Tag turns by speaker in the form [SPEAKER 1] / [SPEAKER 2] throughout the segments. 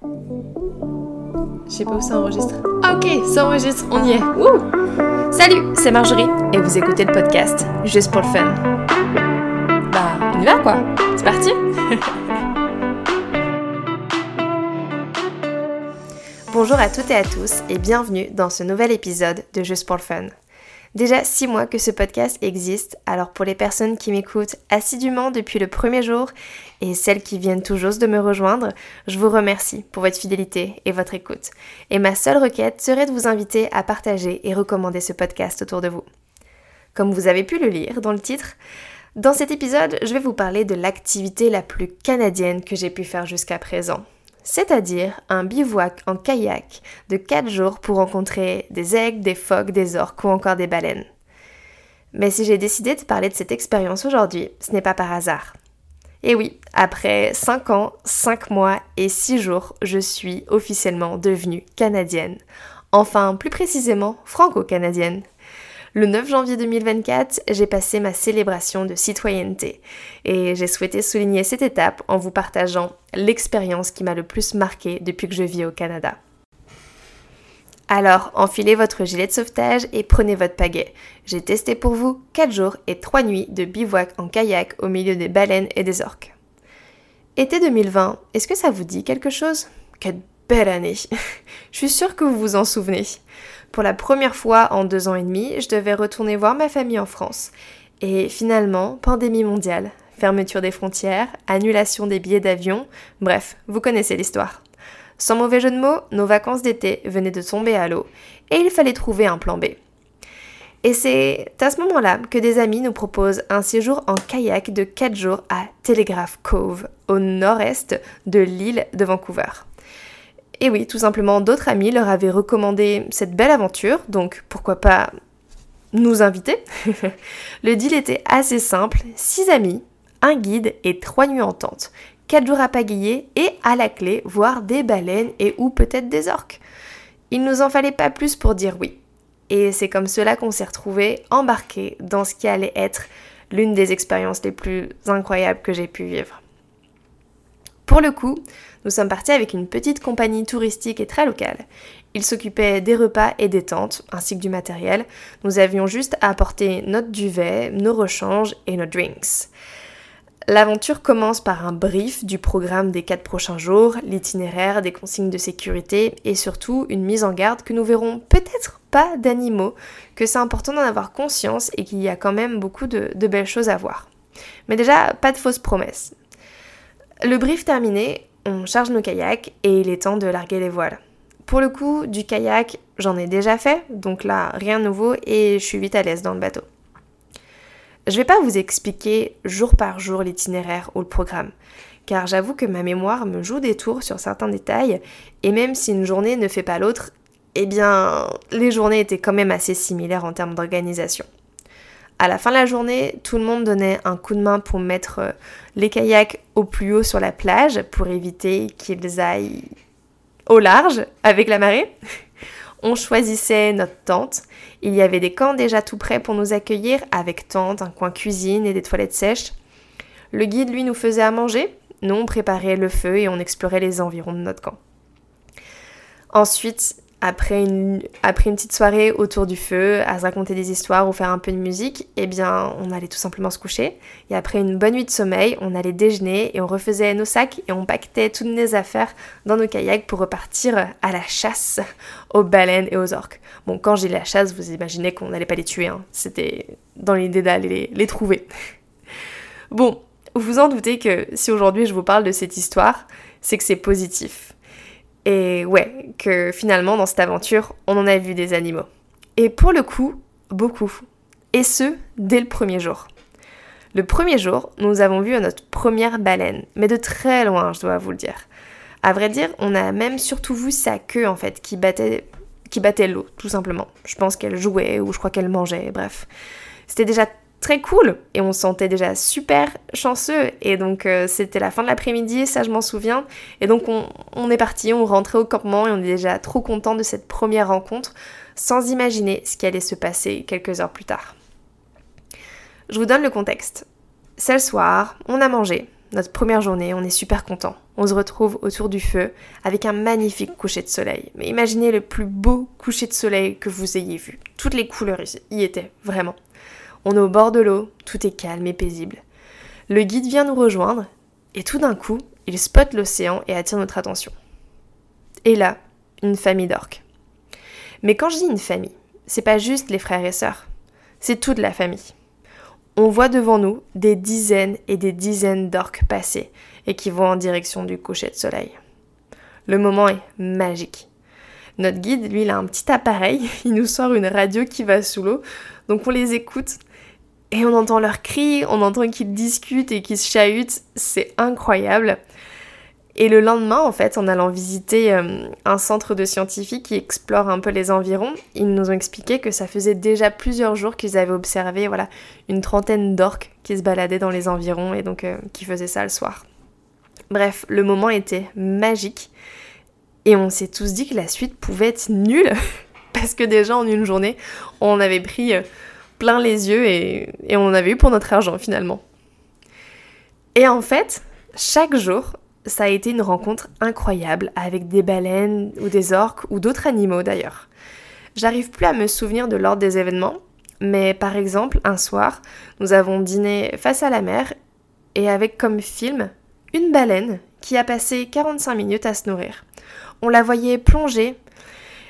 [SPEAKER 1] Je sais pas où ça enregistre. Ok, ça enregistre, on y est. Salut, c'est Marjorie et vous écoutez le podcast juste pour le fun. Bah, on y va quoi C'est parti Bonjour à toutes et à tous et bienvenue dans ce nouvel épisode de Juste pour le fun. Déjà six mois que ce podcast existe, alors pour les personnes qui m'écoutent assidûment depuis le premier jour et celles qui viennent tout juste de me rejoindre, je vous remercie pour votre fidélité et votre écoute. Et ma seule requête serait de vous inviter à partager et recommander ce podcast autour de vous. Comme vous avez pu le lire dans le titre, dans cet épisode, je vais vous parler de l'activité la plus canadienne que j'ai pu faire jusqu'à présent c'est-à-dire un bivouac en kayak de 4 jours pour rencontrer des aigles, des phoques, des orques ou encore des baleines. Mais si j'ai décidé de parler de cette expérience aujourd'hui, ce n'est pas par hasard. Et oui, après 5 ans, 5 mois et 6 jours, je suis officiellement devenue canadienne. Enfin, plus précisément, franco-canadienne. Le 9 janvier 2024, j'ai passé ma célébration de citoyenneté et j'ai souhaité souligner cette étape en vous partageant l'expérience qui m'a le plus marqué depuis que je vis au Canada. Alors, enfilez votre gilet de sauvetage et prenez votre pagaie. J'ai testé pour vous 4 jours et 3 nuits de bivouac en kayak au milieu des baleines et des orques. Été 2020, est-ce que ça vous dit quelque chose? Belle année Je suis sûre que vous vous en souvenez. Pour la première fois en deux ans et demi, je devais retourner voir ma famille en France. Et finalement, pandémie mondiale, fermeture des frontières, annulation des billets d'avion, bref, vous connaissez l'histoire. Sans mauvais jeu de mots, nos vacances d'été venaient de tomber à l'eau et il fallait trouver un plan B. Et c'est à ce moment-là que des amis nous proposent un séjour en kayak de 4 jours à Telegraph Cove, au nord-est de l'île de Vancouver. Et oui, tout simplement, d'autres amis leur avaient recommandé cette belle aventure, donc pourquoi pas nous inviter Le deal était assez simple, 6 amis, un guide et 3 nuits en tente, 4 jours à pagayer et à la clé voir des baleines et ou peut-être des orques. Il nous en fallait pas plus pour dire oui. Et c'est comme cela qu'on s'est retrouvés embarqués dans ce qui allait être l'une des expériences les plus incroyables que j'ai pu vivre. Pour le coup, nous sommes partis avec une petite compagnie touristique et très locale. Ils s'occupaient des repas et des tentes, ainsi que du matériel. Nous avions juste à apporter notre duvet, nos rechanges et nos drinks. L'aventure commence par un brief du programme des quatre prochains jours, l'itinéraire, des consignes de sécurité et surtout une mise en garde que nous verrons peut-être pas d'animaux, que c'est important d'en avoir conscience et qu'il y a quand même beaucoup de, de belles choses à voir. Mais déjà, pas de fausses promesses. Le brief terminé, on charge nos kayaks et il est temps de larguer les voiles. Pour le coup, du kayak, j'en ai déjà fait, donc là, rien de nouveau et je suis vite à l'aise dans le bateau. Je vais pas vous expliquer jour par jour l'itinéraire ou le programme, car j'avoue que ma mémoire me joue des tours sur certains détails, et même si une journée ne fait pas l'autre, eh bien, les journées étaient quand même assez similaires en termes d'organisation. À la fin de la journée, tout le monde donnait un coup de main pour mettre euh, les kayaks au plus haut sur la plage pour éviter qu'ils aillent au large avec la marée. On choisissait notre tente. Il y avait des camps déjà tout prêts pour nous accueillir avec tente, un coin cuisine et des toilettes sèches. Le guide, lui, nous faisait à manger. Nous, on préparait le feu et on explorait les environs de notre camp. Ensuite, après une, petite soirée autour du feu, à se raconter des histoires ou faire un peu de musique, eh bien, on allait tout simplement se coucher. Et après une bonne nuit de sommeil, on allait déjeuner et on refaisait nos sacs et on pactait toutes nos affaires dans nos kayaks pour repartir à la chasse aux baleines et aux orques. Bon, quand j'ai la chasse, vous imaginez qu'on n'allait pas les tuer, hein. c'était dans l'idée d'aller les, les trouver. bon, vous vous en doutez que si aujourd'hui je vous parle de cette histoire, c'est que c'est positif et ouais, que finalement dans cette aventure, on en a vu des animaux. Et pour le coup, beaucoup. Et ce, dès le premier jour. Le premier jour, nous avons vu notre première baleine, mais de très loin, je dois vous le dire. À vrai dire, on a même surtout vu sa queue en fait, qui battait, qui battait l'eau, tout simplement. Je pense qu'elle jouait ou je crois qu'elle mangeait, bref. C'était déjà très cool et on se sentait déjà super chanceux et donc euh, c'était la fin de l'après-midi, ça je m'en souviens et donc on, est parti, on rentrait au campement et on est déjà trop content de cette première rencontre sans imaginer ce qui allait se passer quelques heures plus tard. Je vous donne le contexte. C'est le soir, on a mangé, notre première journée, on est super content. On se retrouve autour du feu avec un magnifique coucher de soleil. Mais imaginez le plus beau coucher de soleil que vous ayez vu. Toutes les couleurs y étaient, vraiment. On est au bord de l'eau, tout est calme et paisible. Le guide vient nous rejoindre et tout d'un coup, il spotte l'océan et attire notre attention. Et là, une famille d'orques. Mais quand je dis une famille, c'est pas juste les frères et sœurs, c'est toute la famille. On voit devant nous des dizaines et des dizaines d'orques passer et qui vont en direction du coucher de soleil. Le moment est magique. Notre guide, lui, il a un petit appareil, il nous sort une radio qui va sous l'eau, donc on les écoute et on entend leurs cris, on entend qu'ils discutent et qu'ils se chahutent, c'est incroyable. Et le lendemain, en fait, en allant visiter euh, un centre de scientifiques qui explore un peu les environs, ils nous ont expliqué que ça faisait déjà plusieurs jours qu'ils avaient observé voilà, une trentaine d'orques qui se baladaient dans les environs et donc euh, qui faisaient ça le soir. Bref, le moment était magique et on s'est tous dit que la suite pouvait être nulle parce que déjà en une journée, on avait pris euh, plein les yeux et, et on en avait eu pour notre argent finalement. Et en fait, chaque jour, ça a été une rencontre incroyable avec des baleines ou des orques ou d'autres animaux d'ailleurs. J'arrive plus à me souvenir de l'ordre des événements, mais par exemple, un soir, nous avons dîné face à la mer et avec comme film une baleine qui a passé 45 minutes à se nourrir. On la voyait plonger,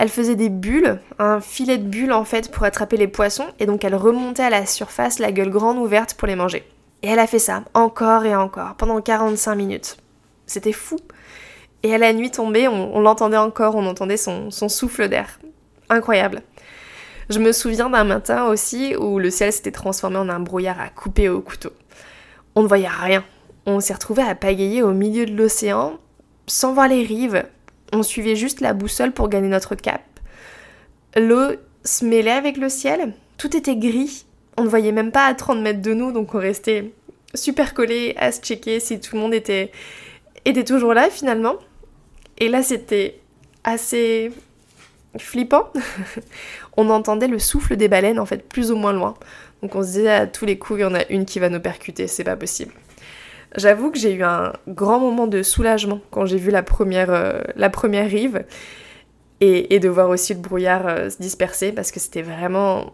[SPEAKER 1] elle faisait des bulles, un filet de bulles en fait pour attraper les poissons, et donc elle remontait à la surface la gueule grande ouverte pour les manger. Et elle a fait ça encore et encore pendant 45 minutes. C'était fou. Et à la nuit tombée, on, l'entendait encore, on entendait son, souffle d'air. Incroyable. Je me souviens d'un matin aussi où le ciel s'était transformé en un brouillard à couper au couteau. On ne voyait rien. On s'est retrouvé à pagayer au milieu de l'océan, sans voir les rives. On suivait juste la boussole pour gagner notre cap. L'eau se mêlait avec le ciel. Tout était gris. On ne voyait même pas à 30 mètres de nous, donc on restait super collés à se checker si tout le monde était, était toujours là finalement. Et là, c'était assez flippant. on entendait le souffle des baleines en fait plus ou moins loin. Donc on se disait à tous les coups, il y en a une qui va nous percuter, c'est pas possible. J'avoue que j'ai eu un grand moment de soulagement quand j'ai vu la première, euh, la première rive et, de voir aussi le brouillard euh, se disperser parce que c'était vraiment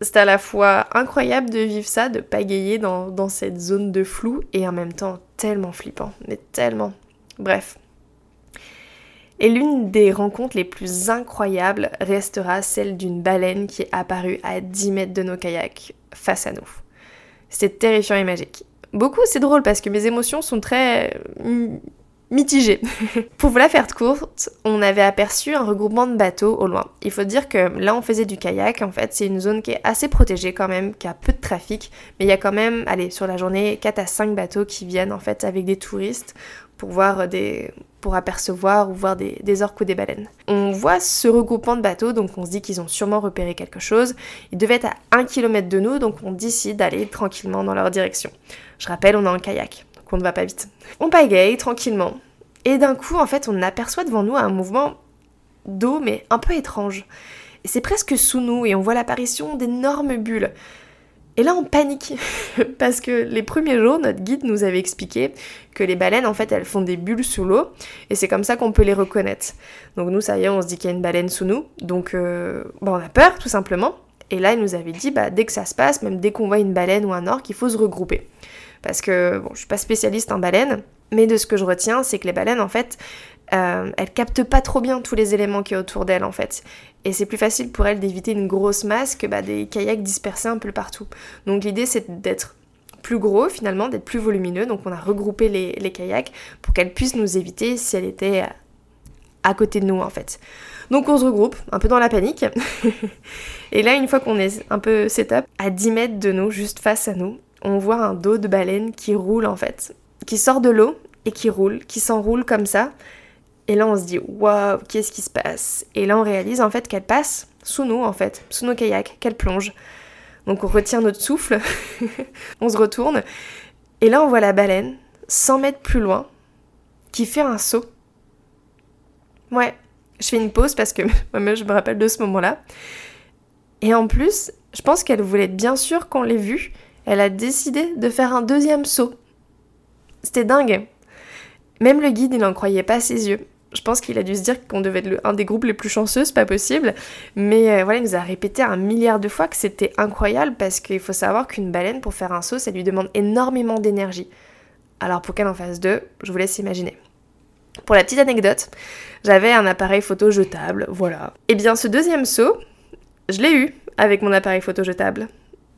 [SPEAKER 1] c'était à la fois incroyable de vivre ça, de pagayer dans, dans cette zone de flou et en même temps tellement flippant, mais tellement. Bref. Et l'une des rencontres les plus incroyables restera celle d'une baleine qui est apparue à 10 mètres de nos kayaks face à nous. C'était terrifiant et magique. Beaucoup, c'est drôle parce que mes émotions sont très mitigé. Pour vous la faire courte, on avait aperçu un regroupement de bateaux au loin. Il faut dire que là on faisait du kayak, en fait c'est une zone qui est assez protégée quand même, qui a peu de trafic, mais il y a quand même, allez, sur la journée, 4 à 5 bateaux qui viennent en fait avec des touristes pour voir des pour apercevoir ou voir des, des orques ou des baleines. On voit ce regroupement de bateaux, donc on se dit qu'ils ont sûrement repéré quelque chose. Ils devaient être à 1 km de nous, donc on décide d'aller tranquillement dans leur direction. Je rappelle, on est en kayak qu'on ne va pas vite. On pagaille tranquillement. Et d'un coup, en fait, on aperçoit devant nous un mouvement d'eau, mais un peu étrange. C'est presque sous nous, et on voit l'apparition d'énormes bulles. Et là, on panique, parce que les premiers jours, notre guide nous avait expliqué que les baleines, en fait, elles font des bulles sous l'eau, et c'est comme ça qu'on peut les reconnaître. Donc nous, ça y est, on se dit qu'il y a une baleine sous nous, donc euh, bah, on a peur, tout simplement. Et là, il nous avait dit, bah, dès que ça se passe, même dès qu'on voit une baleine ou un orque, il faut se regrouper. Parce que, bon, je suis pas spécialiste en baleines, mais de ce que je retiens, c'est que les baleines, en fait, euh, elles captent pas trop bien tous les éléments qui est autour d'elles, en fait. Et c'est plus facile pour elles d'éviter une grosse masse que bah, des kayaks dispersés un peu partout. Donc l'idée, c'est d'être plus gros finalement, d'être plus volumineux. Donc on a regroupé les, les kayaks pour qu'elles puissent nous éviter si elles étaient à côté de nous en fait. Donc on se regroupe, un peu dans la panique. et là, une fois qu'on est un peu setup, à 10 mètres de nous, juste face à nous, on voit un dos de baleine qui roule en fait, qui sort de l'eau et qui roule, qui s'enroule comme ça. Et là on se dit waouh, qu'est-ce qui se passe? Et là on réalise en fait qu'elle passe sous nous en fait, sous nos kayaks, qu'elle plonge. Donc on retient notre souffle, on se retourne et là on voit la baleine 100 mètres plus loin qui fait un saut. Ouais, je fais une pause parce que moi je me rappelle de ce moment-là. Et en plus, je pense qu'elle voulait être bien sûre qu'on l'ait vue elle a décidé de faire un deuxième saut. C'était dingue. Même le guide, il n'en croyait pas ses yeux. Je pense qu'il a dû se dire qu'on devait être un des groupes les plus chanceux, c'est pas possible. Mais euh, voilà, il nous a répété un milliard de fois que c'était incroyable parce qu'il faut savoir qu'une baleine, pour faire un saut, ça lui demande énormément d'énergie. Alors pour qu'elle en fasse deux, je vous laisse imaginer. Pour la petite anecdote, j'avais un appareil photo jetable, voilà. Et eh bien ce deuxième saut, je l'ai eu avec mon appareil photo jetable.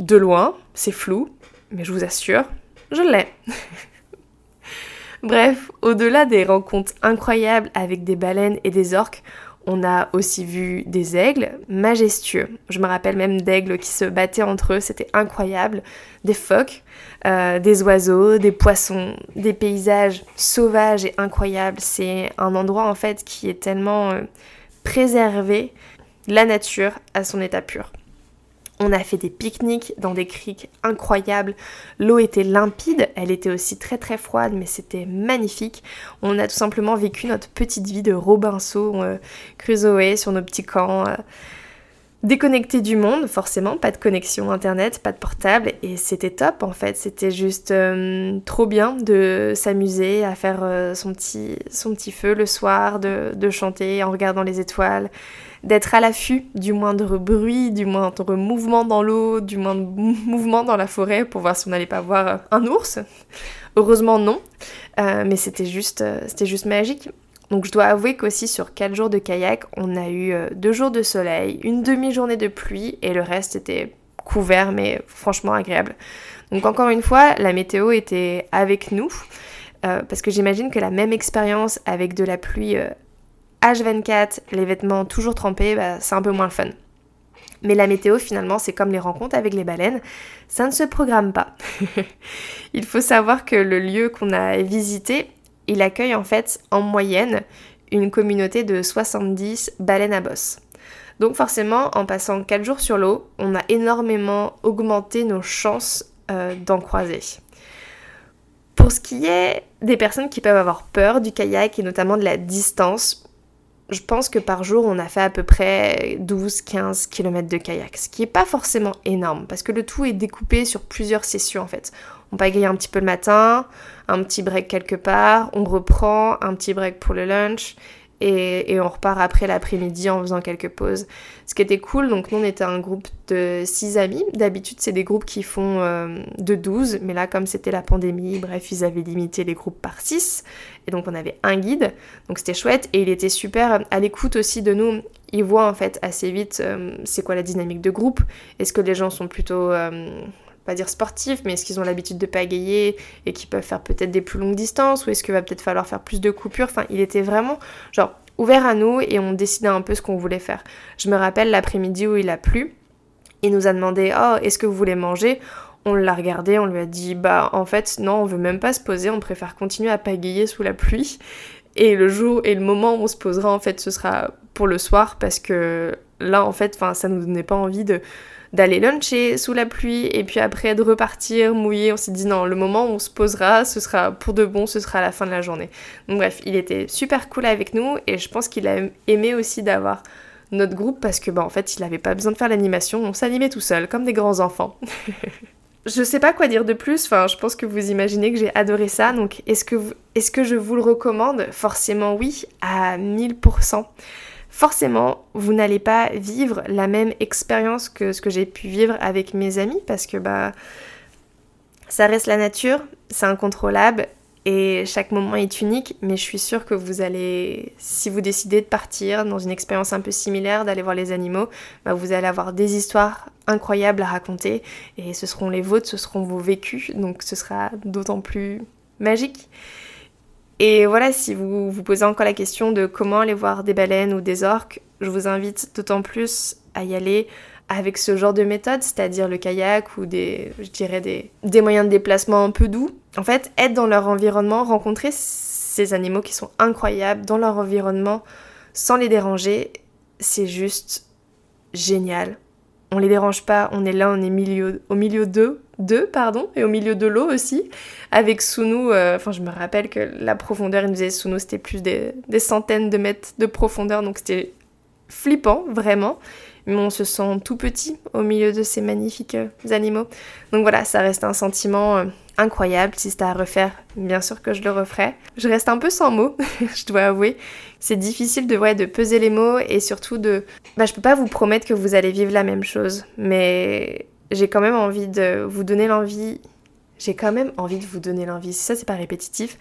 [SPEAKER 1] De loin, c'est flou, mais je vous assure, je l'ai. Bref, au-delà des rencontres incroyables avec des baleines et des orques, on a aussi vu des aigles majestueux. Je me rappelle même d'aigles qui se battaient entre eux, c'était incroyable. Des phoques, euh, des oiseaux, des poissons, des paysages sauvages et incroyables. C'est un endroit en fait qui est tellement euh, préservé, la nature à son état pur. On a fait des pique-niques dans des criques incroyables. L'eau était limpide, elle était aussi très très froide, mais c'était magnifique. On a tout simplement vécu notre petite vie de Robinson euh, Crusoe sur nos petits camps. Euh, déconnecté du monde, forcément, pas de connexion internet, pas de portable, et c'était top en fait, c'était juste euh, trop bien de s'amuser à faire son, petit, son petit feu le soir, de, chanter en regardant les étoiles, d'être à l'affût du moindre bruit, du moindre mouvement dans l'eau, du moindre mouvement dans la forêt pour voir si on n'allait pas voir un ours. Heureusement non, euh, mais c'était juste, euh, c'était juste magique. Donc je dois avouer qu'aussi sur 4 jours de kayak, on a eu 2 euh, jours de soleil, une demi-journée de pluie et le reste était couvert mais franchement agréable. Donc encore une fois, la météo était avec nous. parce que j'imagine que la même expérience avec de la pluie H24, les vêtements toujours trempés, bah, c'est un peu moins fun. Mais la météo, finalement, c'est comme les rencontres avec les baleines, ça ne se programme pas. il faut savoir que le lieu qu'on a visité, il accueille en fait en moyenne une communauté de 70 baleines à bosse. Donc forcément, en passant 4 jours sur l'eau, on a énormément augmenté nos chances euh, d'en croiser. Pour ce qui est des personnes qui peuvent avoir peur du kayak et notamment de la distance, je pense que par jour, on a fait à peu près 12-15 km de kayak, ce qui n'est pas forcément énorme, parce que le tout est découpé sur plusieurs sessions en fait. On pagaille un petit peu le matin, un petit break quelque part, on reprend, un petit break pour le lunch, et, on repart après l'après-midi en faisant quelques pauses. Ce qui était cool, donc nous on était un groupe de 6 amis. D'habitude c'est des groupes qui font euh, de 12, mais là comme c'était la pandémie, bref, ils avaient limité les groupes par 6. Et donc on avait un guide, donc c'était chouette. Et il était super à l'écoute aussi de nous. Il voit en fait assez vite euh, c'est quoi la dynamique de groupe. Est-ce que les gens sont plutôt... Euh, dire sportifs, mais est-ce qu'ils ont l'habitude de pagayer et qui peuvent faire peut-être des plus longues distances ou est-ce qu'il va peut-être falloir faire plus de coupures? Enfin, il était vraiment genre ouvert à nous et on décidait un peu ce qu'on voulait faire. Je me rappelle l'après-midi où il a plu, il nous a demandé "Oh, est-ce que vous voulez manger? On l'a regardé, on lui a dit bah en fait non, on veut même pas se poser, on préfère continuer à pagayer sous la pluie. Et le jour et le moment où on se posera en fait ce sera pour le soir parce que là en fait ça nous donnait pas envie d'aller luncher sous la pluie et puis après de repartir mouillé. On s'est dit non, le moment on se posera, ce sera pour de bon, ce sera à la fin de la journée. Donc bref, il était super cool avec nous et je pense qu'il a aimé aussi d'avoir notre groupe parce que bah en fait il avait pas besoin de faire l'animation, on s'animait tout seul comme des grands enfants. je sais pas quoi dire de plus, enfin je pense que vous imaginez que j'ai adoré ça, donc est-ce que, est-ce que je vous le recommande? Forcément oui, à 1000% forcément, vous n'allez pas vivre la même expérience que ce que j'ai pu vivre avec mes amis parce que bah ça reste la nature, c'est incontrôlable et chaque moment est unique, mais je suis sûre que vous allez, si vous décidez de partir dans une expérience un peu similaire, d'aller voir les animaux, bah vous allez avoir des histoires incroyables à raconter et ce seront les vôtres, ce seront vos vécus, donc ce sera d'autant plus magique. Et voilà, si vous vous posez encore la question de comment aller voir des baleines ou des orques, je vous invite d'autant plus à y aller avec ce genre de méthode, c'est-à-dire le kayak ou des, des moyens de déplacement un peu doux. En fait, être dans leur environnement, rencontrer ces animaux qui sont incroyables dans leur environnement sans les déranger, c'est juste génial on les dérange pas, on est là, on est au milieu d'eux, d'eux, pardon, et au milieu de l'eau aussi, avec sous nous, euh, enfin je me rappelle que la profondeur, il nous disait sous nous, c'était plus des, centaines de mètres de profondeur, donc c'était flippant, vraiment, mais on se sent tout petit au milieu de ces magnifiques euh, animaux. Donc voilà, ça reste un sentiment euh, incroyable. Si c'était à refaire, bien sûr que je le referais. Je reste un peu sans mots, je dois avouer. C'est difficile de, de peser les mots et surtout de... Bah, je peux pas vous promettre que vous allez vivre la même chose, mais j'ai quand même envie de vous donner l'envie... J'ai quand même envie de vous donner l'envie, si ça c'est pas répétitif.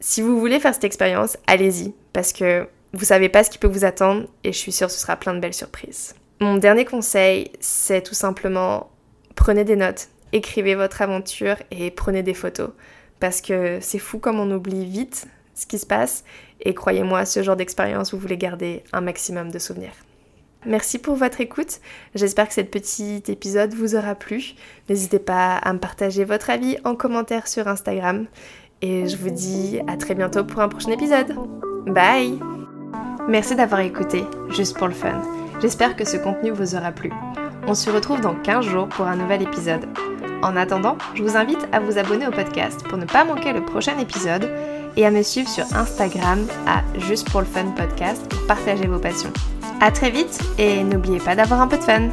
[SPEAKER 1] Si vous voulez faire cette expérience, allez-y, parce que vous savez pas ce qui peut vous attendre et je suis sûre que ce sera plein de belles surprises. Mon dernier conseil, c'est tout simplement prenez des notes, écrivez votre aventure et prenez des photos. Parce que c'est fou comme on oublie vite ce qui se passe. Et croyez-moi, ce genre d'expérience, vous voulez garder un maximum de souvenirs. Merci pour votre écoute. J'espère que cet petit épisode vous aura plu. N'hésitez pas à me partager votre avis en commentaire sur Instagram. Et je vous dis à très bientôt pour un prochain épisode. Bye Merci d'avoir écouté, juste pour le fun. J'espère que ce contenu vous aura plu. On se retrouve dans 15 jours pour un nouvel épisode. En attendant, je vous invite à vous abonner au podcast pour ne pas manquer le prochain épisode et à me suivre sur Instagram à Juste pour le Fun Podcast pour partager vos passions. A très vite et n'oubliez pas d'avoir un peu de fun